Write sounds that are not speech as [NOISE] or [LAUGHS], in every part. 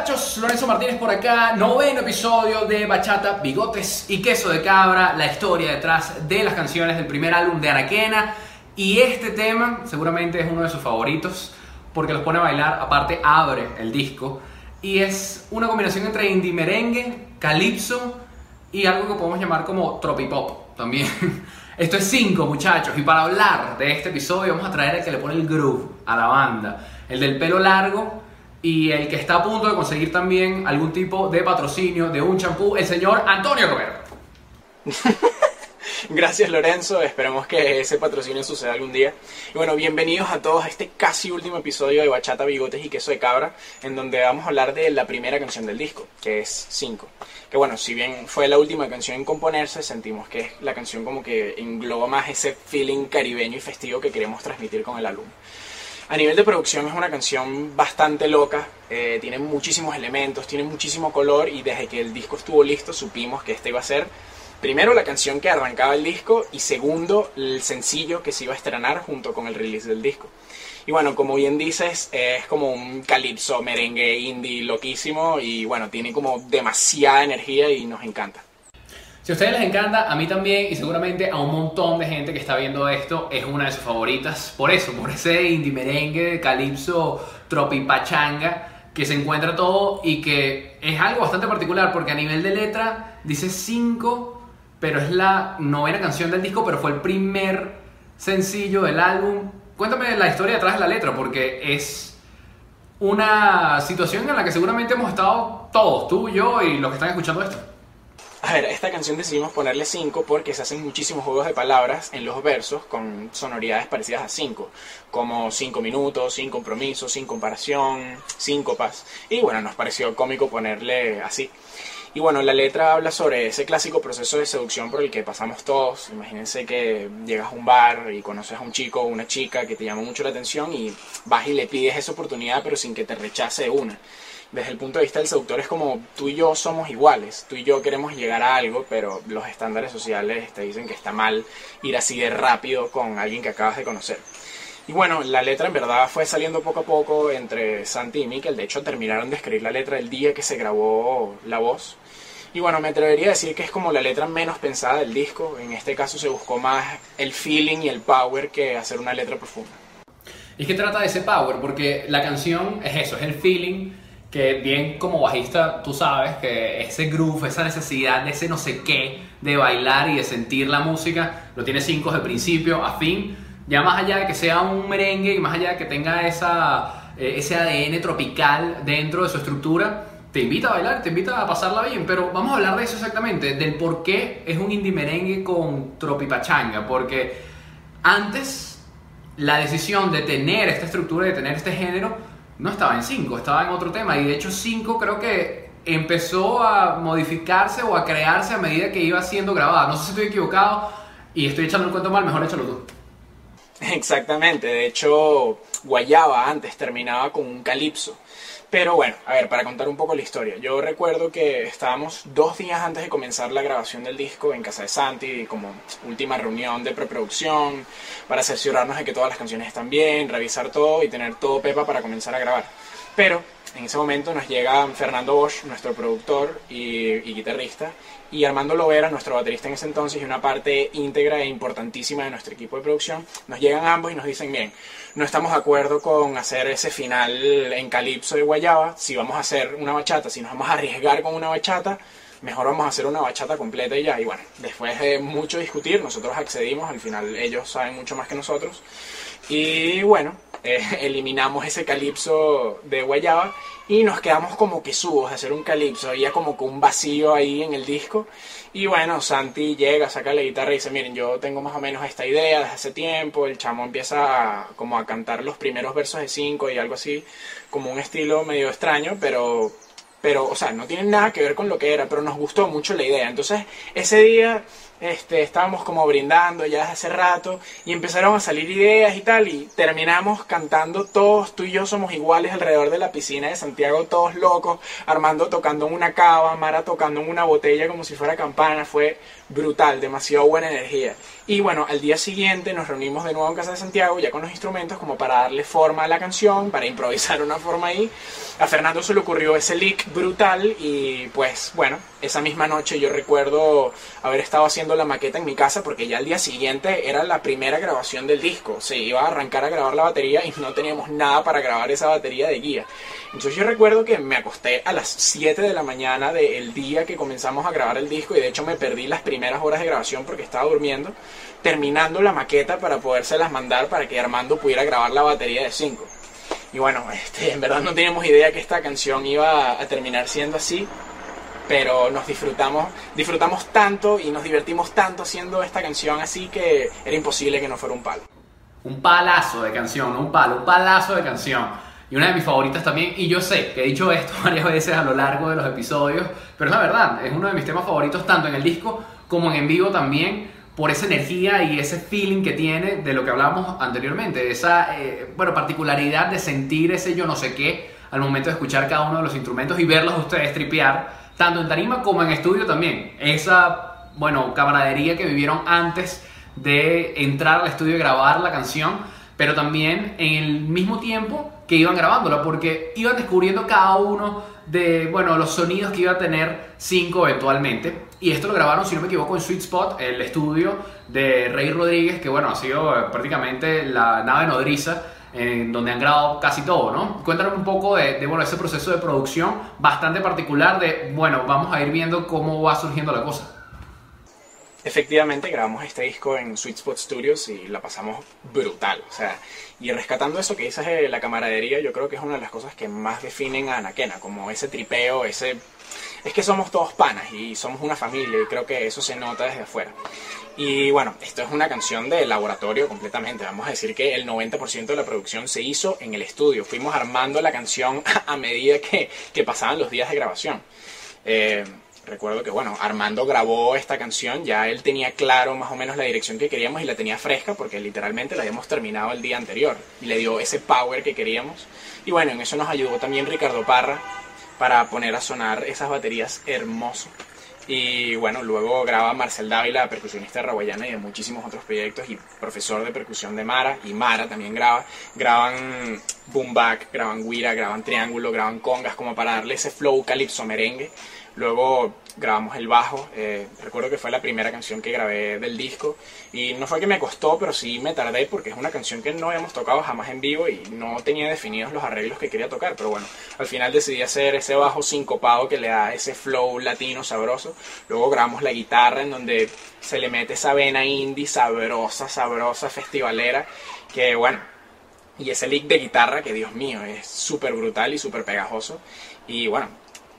Muchachos, Lorenzo Martínez por acá, noveno episodio de Bachata, Bigotes y Queso de Cabra, la historia detrás de las canciones del primer álbum de Araquena. Y este tema seguramente es uno de sus favoritos porque los pone a bailar, aparte abre el disco. Y es una combinación entre indie merengue, calipso y algo que podemos llamar como tropipop también. [LAUGHS] Esto es 5 muchachos y para hablar de este episodio vamos a traer el que le pone el groove a la banda, el del pelo largo y el que está a punto de conseguir también algún tipo de patrocinio de un champú, el señor Antonio Romero. [LAUGHS] Gracias Lorenzo, esperemos que ese patrocinio suceda algún día. Y bueno, bienvenidos a todos a este casi último episodio de Bachata, Bigotes y Queso de Cabra, en donde vamos a hablar de la primera canción del disco, que es 5. Que bueno, si bien fue la última canción en componerse, sentimos que es la canción como que engloba más ese feeling caribeño y festivo que queremos transmitir con el álbum. A nivel de producción es una canción bastante loca, eh, tiene muchísimos elementos, tiene muchísimo color y desde que el disco estuvo listo supimos que esta iba a ser primero la canción que arrancaba el disco y segundo el sencillo que se iba a estrenar junto con el release del disco. Y bueno, como bien dices, es como un calipso merengue indie loquísimo y bueno, tiene como demasiada energía y nos encanta. Si a ustedes les encanta, a mí también y seguramente a un montón de gente que está viendo esto es una de sus favoritas. Por eso, por ese indie merengue, calipso, tropipachanga que se encuentra todo y que es algo bastante particular porque a nivel de letra dice 5, pero es la novena canción del disco, pero fue el primer sencillo del álbum. Cuéntame la historia detrás de la letra porque es una situación en la que seguramente hemos estado todos, tú, yo y los que están escuchando esto. A ver, esta canción decidimos ponerle 5 porque se hacen muchísimos juegos de palabras en los versos con sonoridades parecidas a 5, como 5 minutos, sin compromiso, sin comparación, síncopas. Y bueno, nos pareció cómico ponerle así. Y bueno, la letra habla sobre ese clásico proceso de seducción por el que pasamos todos. Imagínense que llegas a un bar y conoces a un chico o una chica que te llama mucho la atención y vas y le pides esa oportunidad pero sin que te rechace una desde el punto de vista del seductor es como tú y yo somos iguales, tú y yo queremos llegar a algo, pero los estándares sociales te dicen que está mal ir así de rápido con alguien que acabas de conocer. Y bueno, la letra en verdad fue saliendo poco a poco entre Santi y Mikel, de hecho terminaron de escribir la letra el día que se grabó la voz. Y bueno, me atrevería a decir que es como la letra menos pensada del disco, en este caso se buscó más el feeling y el power que hacer una letra profunda. Y es que trata de ese power, porque la canción es eso, es el feeling que bien como bajista tú sabes que ese groove, esa necesidad de ese no sé qué, de bailar y de sentir la música, lo tiene cinco de principio a fin. Ya más allá de que sea un merengue y más allá de que tenga esa, eh, ese ADN tropical dentro de su estructura, te invita a bailar, te invita a pasarla bien. Pero vamos a hablar de eso exactamente, del por qué es un indie merengue con tropipachanga. Porque antes la decisión de tener esta estructura, de tener este género, no estaba en 5, estaba en otro tema. Y de hecho 5 creo que empezó a modificarse o a crearse a medida que iba siendo grabada. No sé si estoy equivocado y estoy echando un cuento mal, mejor échalo tú. [LAUGHS] Exactamente, de hecho Guayaba antes terminaba con un calipso. Pero bueno, a ver, para contar un poco la historia. Yo recuerdo que estábamos dos días antes de comenzar la grabación del disco en casa de Santi, como última reunión de preproducción, para cerciorarnos de que todas las canciones están bien, revisar todo y tener todo pepa para comenzar a grabar. Pero en ese momento nos llega Fernando Bosch, nuestro productor y, guitarrista, y Armando Lovera, nuestro baterista en ese entonces y una parte íntegra e importantísima de nuestro equipo de producción, nos llegan ambos y nos dicen, bien, no estamos de acuerdo con hacer ese final en calipso de guayaba, si vamos a hacer una bachata, si nos vamos a arriesgar con una bachata, mejor vamos a hacer una bachata completa y ya. Y bueno, después de mucho discutir, nosotros accedimos, al final ellos saben mucho más que nosotros. Y bueno, eh, [LAUGHS] eliminamos ese calipso de guayaba y nos quedamos como que subos de hacer un calipso, había como que un vacío ahí en el disco. Y bueno, Santi llega, saca la guitarra y dice, miren, yo tengo más o menos esta idea desde hace tiempo, el chamo empieza como a cantar los primeros versos de cinco y algo así, como un estilo medio extraño, pero pero, o sea, no tiene nada que ver con lo que era, pero nos gustó mucho la idea. Entonces, ese día este, estábamos como brindando ya desde hace rato y empezaron a salir ideas y tal, y terminamos cantando todos, tú y yo somos iguales alrededor de la piscina de Santiago, todos locos, Armando tocando en una cava, Mara tocando en una botella como si fuera campana, fue brutal, demasiado buena energía. Y bueno, al día siguiente nos reunimos de nuevo en casa de Santiago, ya con los instrumentos, como para darle forma a la canción, para improvisar una forma ahí. A Fernando se le ocurrió ese lick brutal y pues bueno, esa misma noche yo recuerdo haber estado haciendo la maqueta en mi casa porque ya al día siguiente era la primera grabación del disco. Se iba a arrancar a grabar la batería y no teníamos nada para grabar esa batería de guía. Entonces yo recuerdo que me acosté a las 7 de la mañana del día que comenzamos a grabar el disco y de hecho me perdí las primeras horas de grabación porque estaba durmiendo terminando la maqueta para podérselas mandar para que Armando pudiera grabar la batería de 5. Y bueno, este, en verdad no teníamos idea que esta canción iba a terminar siendo así, pero nos disfrutamos, disfrutamos tanto y nos divertimos tanto haciendo esta canción así que era imposible que no fuera un palo. Un palazo de canción, no un palo, un palazo de canción. Y una de mis favoritas también, y yo sé que he dicho esto [LAUGHS] varias veces a lo largo de los episodios, pero es la verdad, es uno de mis temas favoritos tanto en el disco como en en vivo también por esa energía y ese feeling que tiene de lo que hablábamos anteriormente, esa eh, bueno, particularidad de sentir ese yo no sé qué al momento de escuchar cada uno de los instrumentos y verlos ustedes tripear, tanto en tarima como en estudio también. Esa, bueno, camaradería que vivieron antes de entrar al estudio y grabar la canción, pero también en el mismo tiempo que iban grabándola, porque iban descubriendo cada uno de, bueno, los sonidos que iba a tener cinco eventualmente. Y esto lo grabaron, si no me equivoco, en Sweet Spot, el estudio de Rey Rodríguez, que bueno, ha sido eh, prácticamente la nave nodriza donde han grabado casi todo, ¿no? Cuéntanos un poco de, de, bueno, ese proceso de producción bastante particular de, bueno, vamos a ir viendo cómo va surgiendo la cosa. Efectivamente, grabamos este disco en Sweet Spot Studios y la pasamos brutal. O sea, y rescatando eso que dices de la camaradería, yo creo que es una de las cosas que más definen a Anaquena, como ese tripeo, ese... Es que somos todos panas y somos una familia y creo que eso se nota desde afuera. Y bueno, esto es una canción de laboratorio completamente. Vamos a decir que el 90% de la producción se hizo en el estudio. Fuimos armando la canción [LAUGHS] a medida que, que pasaban los días de grabación. Eh, recuerdo que, bueno, Armando grabó esta canción, ya él tenía claro más o menos la dirección que queríamos y la tenía fresca porque literalmente la habíamos terminado el día anterior y le dio ese power que queríamos. Y bueno, en eso nos ayudó también Ricardo Parra para poner a sonar esas baterías hermoso. Y bueno, luego graba Marcel Dávila, percusionista raguayana y de muchísimos otros proyectos y profesor de percusión de Mara. Y Mara también graba. Graban boom back, graban guira, graban triángulo, graban congas como para darle ese flow calipso merengue. Luego grabamos el bajo. Eh, recuerdo que fue la primera canción que grabé del disco. Y no fue que me costó, pero sí me tardé porque es una canción que no habíamos tocado jamás en vivo y no tenía definidos los arreglos que quería tocar. Pero bueno, al final decidí hacer ese bajo sincopado que le da ese flow latino sabroso. Luego grabamos la guitarra en donde se le mete esa vena indie sabrosa, sabrosa, festivalera. Que bueno, y ese lick de guitarra que Dios mío, es súper brutal y súper pegajoso. Y bueno,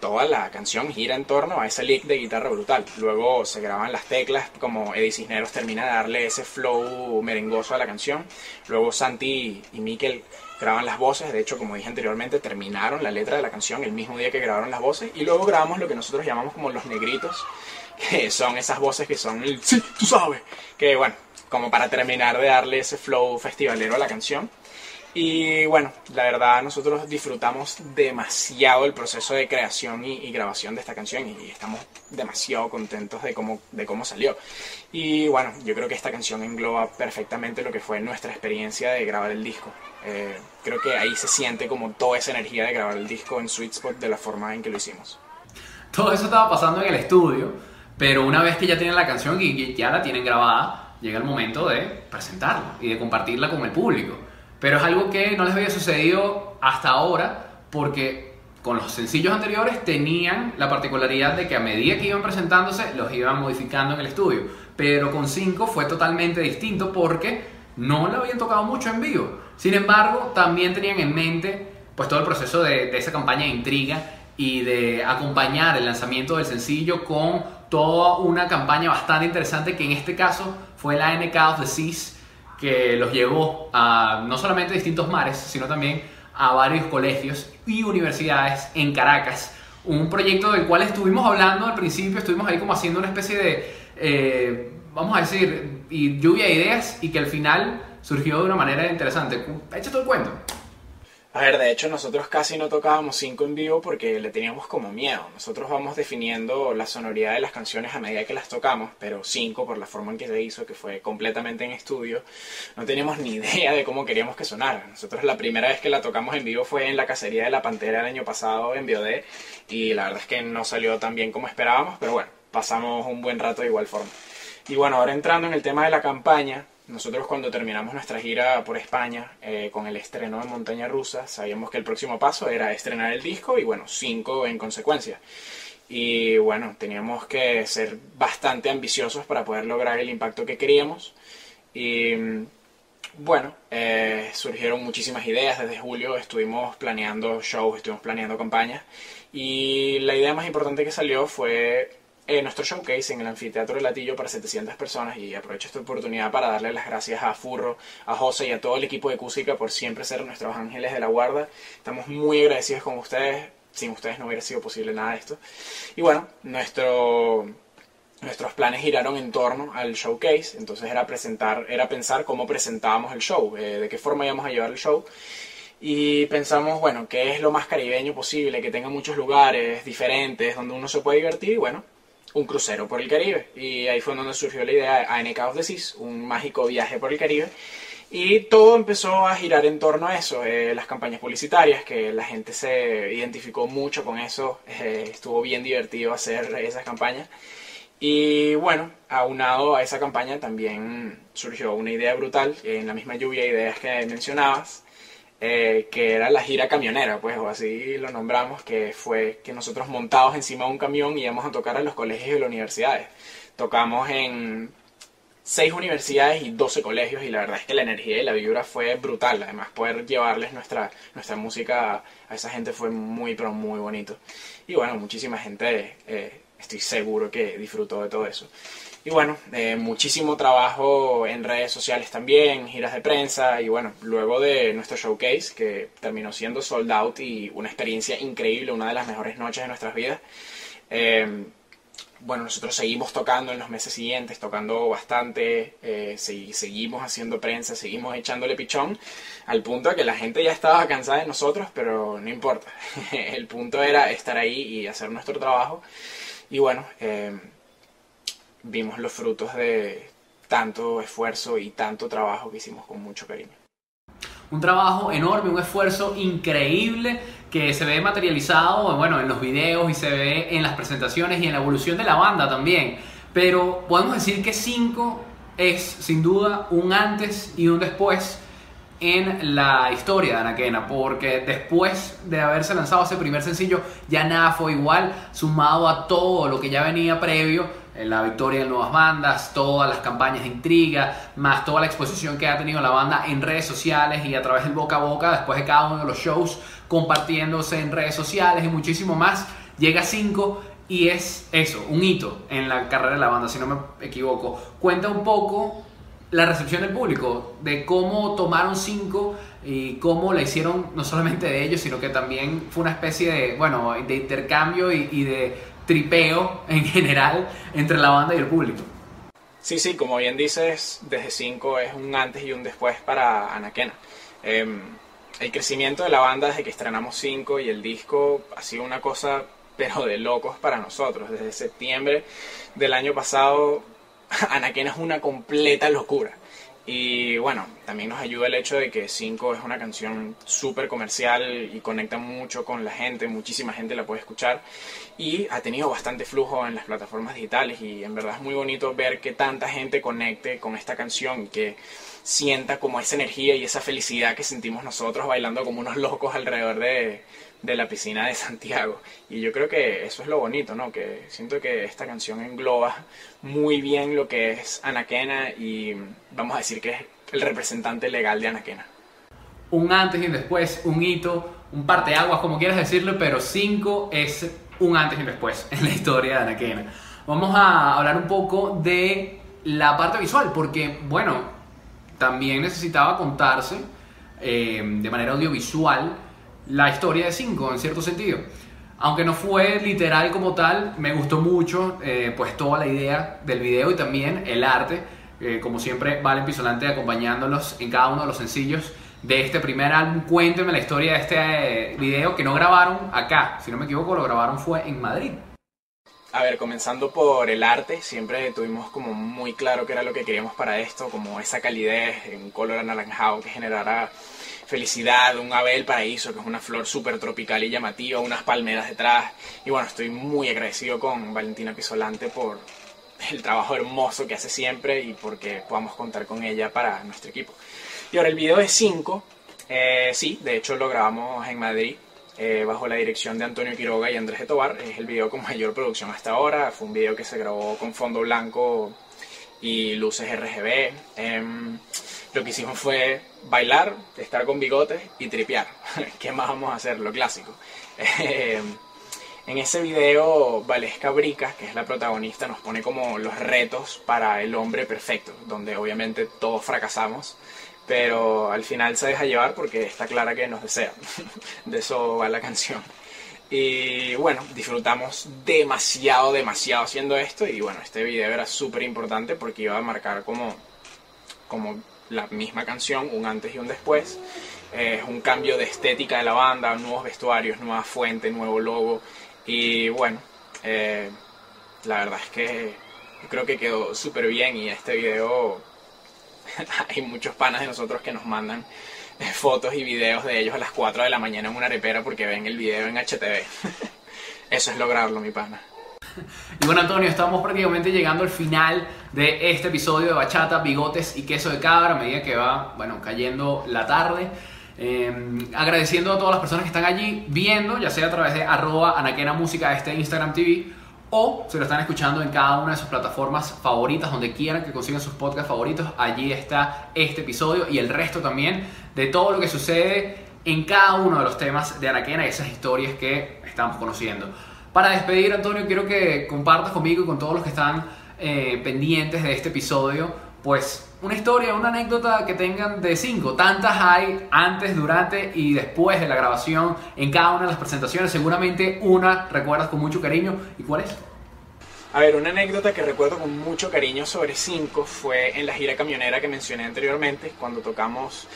toda la canción gira en torno a ese lick de guitarra brutal. Luego se graban las teclas, como Eddie Cisneros termina de darle ese flow merengoso a la canción. Luego Santi y Mikel graban las voces, de hecho, como dije anteriormente, terminaron la letra de la canción el mismo día que grabaron las voces. Y luego grabamos lo que nosotros llamamos como los negritos, [LAUGHS] que son esas voces que son el sí, tú sabes, que bueno, como para terminar de darle ese flow festivalero a la canción. Y bueno, la verdad nosotros disfrutamos demasiado el proceso de creación y, grabación de esta canción y estamos demasiado contentos de cómo, de cómo salió. Y bueno, yo creo que esta canción engloba perfectamente lo que fue nuestra experiencia de grabar el disco. Eh, creo que ahí se siente como toda esa energía de grabar el disco en Sweet Spot de la forma en que lo hicimos. Todo eso estaba pasando en el estudio, pero una vez que ya tienen la canción y ya la tienen grabada, llega el momento de presentarla y de compartirla con el público. Pero es algo que no les había sucedido hasta ahora porque con los sencillos anteriores tenían la particularidad de que a medida que iban presentándose los iban modificando en el estudio. Pero con 5 fue totalmente distinto porque no lo habían tocado mucho en vivo. Sin embargo, también tenían en mente pues todo el proceso de, de esa campaña de intriga y de acompañar el lanzamiento del sencillo con toda una campaña bastante interesante que en este caso fue la NK of the Seas que los llevó a no solamente distintos mares, sino también a varios colegios y universidades en Caracas. Un proyecto del cual estuvimos hablando al principio, estuvimos ahí como haciendo una especie de, eh, vamos a decir, lluvia de ideas y que al final surgió de una manera interesante. Echa todo el cuento. A ver, de hecho nosotros casi no tocábamos cinco en vivo porque le teníamos como miedo. Nosotros vamos definiendo la sonoridad de las canciones a medida que las tocamos, pero cinco por la forma en que se hizo, que fue completamente en estudio, no teníamos ni idea de cómo queríamos que sonara. Nosotros la primera vez que la tocamos en vivo fue en la cacería de la Pantera el año pasado en Biodé y la verdad es que no salió tan bien como esperábamos, pero bueno, pasamos un buen rato de igual forma. Y bueno, ahora entrando en el tema de la campaña, nosotros cuando terminamos nuestra gira por España eh, con el estreno de Montaña Rusa, sabíamos que el próximo paso era estrenar el disco y bueno, cinco en consecuencia. Y bueno, teníamos que ser bastante ambiciosos para poder lograr el impacto que queríamos. Y bueno, eh, surgieron muchísimas ideas. Desde julio estuvimos planeando shows, estuvimos planeando campañas. Y la idea más importante que salió fue eh, nuestro showcase en el Anfiteatro de Latillo para 700 personas y aprovecho esta oportunidad para darle las gracias a Furro, a José y a todo el equipo de Cúsica por siempre ser nuestros ángeles de la guarda. Estamos muy agradecidos con ustedes. Sin ustedes no hubiera sido posible nada de esto. Y bueno, nuestro, nuestros planes giraron en torno al showcase. Entonces era presentar, era pensar cómo presentábamos el show, eh, de qué forma íbamos a llevar el show. Y pensamos, bueno, qué es lo más caribeño posible, que tenga muchos lugares diferentes donde uno se puede divertir. Y bueno, un crucero por el Caribe. Y ahí fue donde surgió la idea de ANK of the Seas, un mágico viaje por el Caribe. Y todo empezó a girar en torno a eso, eh, las campañas publicitarias, que la gente se identificó mucho con eso, eh, estuvo bien divertido hacer esas campañas. Y bueno, aunado a esa campaña también surgió una idea brutal, en la misma lluvia de ideas que mencionabas, eh, que era la gira camionera, pues, o así lo nombramos, que fue que nosotros montados encima de un camión íbamos a tocar a los colegios y las universidades. Tocamos en seis universidades y 12 colegios y la verdad es que la energía y la vibra fue brutal. Además, poder llevarles nuestra, nuestra música a esa gente fue muy, pero muy bonito. Y bueno, muchísima gente, eh, estoy seguro que disfrutó de todo eso. Y bueno, eh, muchísimo trabajo en redes sociales también, giras de prensa y bueno, luego de nuestro showcase que terminó siendo sold out y una experiencia increíble, una de las mejores noches de nuestras vidas. Eh, bueno, nosotros seguimos tocando en los meses siguientes, tocando bastante, eh, seguimos haciendo prensa, seguimos echándole pichón, al punto de que la gente ya estaba cansada de nosotros, pero no importa. [LAUGHS] El punto era estar ahí y hacer nuestro trabajo. Y bueno, vimos los frutos de tanto esfuerzo y tanto trabajo que hicimos con mucho cariño. Un trabajo enorme, un esfuerzo increíble que se ve materializado bueno, en los videos y se ve en las presentaciones y en la evolución de la banda también. Pero podemos decir que 5 es sin duda un antes y un después en la historia de Anaquena, porque después de haberse lanzado ese primer sencillo, ya nada fue igual, sumado a todo lo que ya venía previo, la victoria de nuevas bandas, todas las campañas de intriga, más toda la exposición que ha tenido la banda en redes sociales y a través del boca a boca, después de cada uno de los shows, compartiéndose en redes sociales y muchísimo más, llega a 5 y es eso, un hito en la carrera de la banda, si no me equivoco. Cuenta un poco la recepción del público, de cómo tomaron 5 y cómo la hicieron no solamente de ellos, sino que también fue una especie de, bueno, de intercambio y de tripeo en general entre la banda y el público. Sí, sí, como bien dices, desde 5 es un antes y un después para Anaquena. Em, el crecimiento de la banda desde que estrenamos 5 y el disco ha sido una cosa, pero de locos para nosotros. Desde septiembre del año pasado, [LAUGHS] Anaquena es una completa locura. Y bueno, también nos ayuda el hecho de que 5 es una canción súper comercial y conecta mucho con la gente, muchísima gente la puede escuchar. Y ha tenido bastante flujo en las plataformas digitales y en verdad es muy bonito ver que tanta gente conecte con esta canción y que sienta como esa energía y esa felicidad que sentimos nosotros bailando como unos locos alrededor de, de la piscina de Santiago. Y yo creo que eso es lo bonito, ¿no? Que siento que esta canción engloba muy bien lo que es Anaquena y vamos a decir que es el representante legal de Anaquena. Un antes y un después, un hito, un parteaguas, como quieras decirlo, pero 5 es un antes y un después [LAUGHS] en la historia de Anaquena. Vamos a hablar un poco de la parte visual, porque, bueno, también necesitaba contarse eh, de manera audiovisual la historia de 5 en cierto sentido. Aunque no fue literal como tal, me gustó mucho eh, pues toda la idea del video y también el arte. Eh, como siempre, Valen Pisolante acompañándolos en cada uno de los sencillos. de este primer álbum. Cuéntenme la historia de este eh, video que no grabaron acá, si no me equivoco, lo grabaron fue en Madrid. A ver, comenzando por el arte, siempre tuvimos como muy claro qué era lo que queríamos para esto, como esa calidez, un color anaranjado que generara felicidad, un abel paraíso, que es una flor súper tropical y llamativa, unas palmeras detrás. Y bueno, estoy muy agradecido con Valentina Pisolante por el trabajo hermoso que hace siempre y porque podamos contar con ella para nuestro equipo. Y ahora el video es 5, eh, sí, de hecho lo grabamos en Madrid eh, bajo la dirección de Antonio Quiroga y Andrés Etobar. Es el video con mayor producción hasta ahora. Fue un video que se grabó con fondo blanco y luces RGB. Em, lo que hicimos fue bailar, estar con bigotes y tripear. [LAUGHS] ¿Qué más vamos a hacer? Lo clásico. Em, en ese video, Valesca Brica, que es la protagonista, nos pone como los retos para el hombre perfecto, donde obviamente todos fracasamos pero al final se deja llevar porque está clara que nos desea. [LAUGHS] De eso va la canción. Y bueno, disfrutamos demasiado, demasiado haciendo esto y bueno, este video era súper importante porque iba a marcar como, como la misma canción, un antes y un después. Es un cambio de estética de la banda, nuevos vestuarios, nueva fuente, nuevo logo. Y bueno, eh, la verdad es que creo que quedó súper bien y este video [LAUGHS] hay muchos panas de nosotros que nos mandan eh, fotos y videos de ellos a las 4 de la mañana en una arepera porque ven el video en HTV. [LAUGHS] Eso es lograrlo, mi pana. [LAUGHS] Y bueno, Antonio, estamos prácticamente llegando al final de este episodio de Bachata, Bigotes y Queso de Cabra a medida que va, bueno, cayendo la tarde. Em, agradeciendo a todas las personas que están allí viendo, ya sea a través de arroba anaquena música, este Instagram TV, o se lo están escuchando en cada una de sus plataformas favoritas, donde quieran que consigan sus podcasts favoritos. Allí está este episodio y el resto también de todo lo que sucede en cada uno de los temas de Araquena y esas historias que estamos conociendo. Para despedir, Antonio, quiero que compartas conmigo y con todos los que están eh, pendientes de este episodio, pues una historia, una anécdota que tengan de cinco. Tantas hay antes, durante y después de la grabación en cada una de las presentaciones. Seguramente una recuerdas con mucho cariño. ¿Y cuál es? A ver, una anécdota que recuerdo con mucho cariño sobre cinco fue en la gira camionera que mencioné anteriormente, cuando tocamos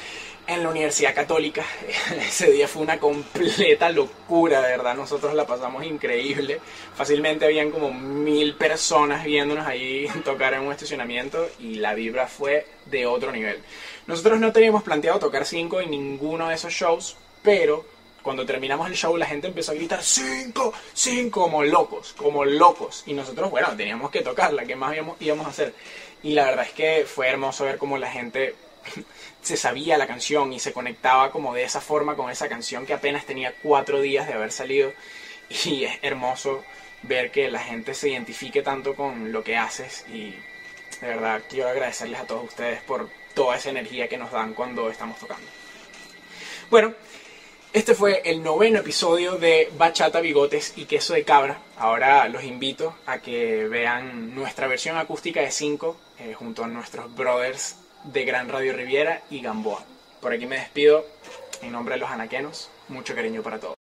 en la Universidad Católica. [LAUGHS] Ese día fue una completa locura, de verdad. Nosotros la pasamos increíble. Fácilmente habían como mil personas viéndonos ahí [LAUGHS] tocar en un estacionamiento y la vibra fue de otro nivel. Nosotros no teníamos planteado tocar cinco en ninguno de esos shows, pero cuando terminamos el show la gente empezó a gritar cinco, cinco, como locos, como locos. Y nosotros, bueno, teníamos que tocarla, ¿qué más íbamos a hacer? Y la verdad es que fue hermoso ver cómo la gente [LAUGHS] se sabía la canción y se conectaba como de esa forma con esa canción que apenas tenía cuatro días de haber salido [LAUGHS] y es hermoso ver que la gente se identifique tanto con lo que haces y de verdad quiero agradecerles a todos ustedes por toda esa energía que nos dan cuando estamos tocando. Bueno, este fue el noveno episodio de Bachata, Bigotes y Queso de Cabra. Ahora los invito a que vean nuestra versión acústica de 5 eh, junto a nuestros brothers de Gran Radio Riviera y Gamboa. Por aquí me despido en nombre de los anaquenos. Mucho cariño para todos.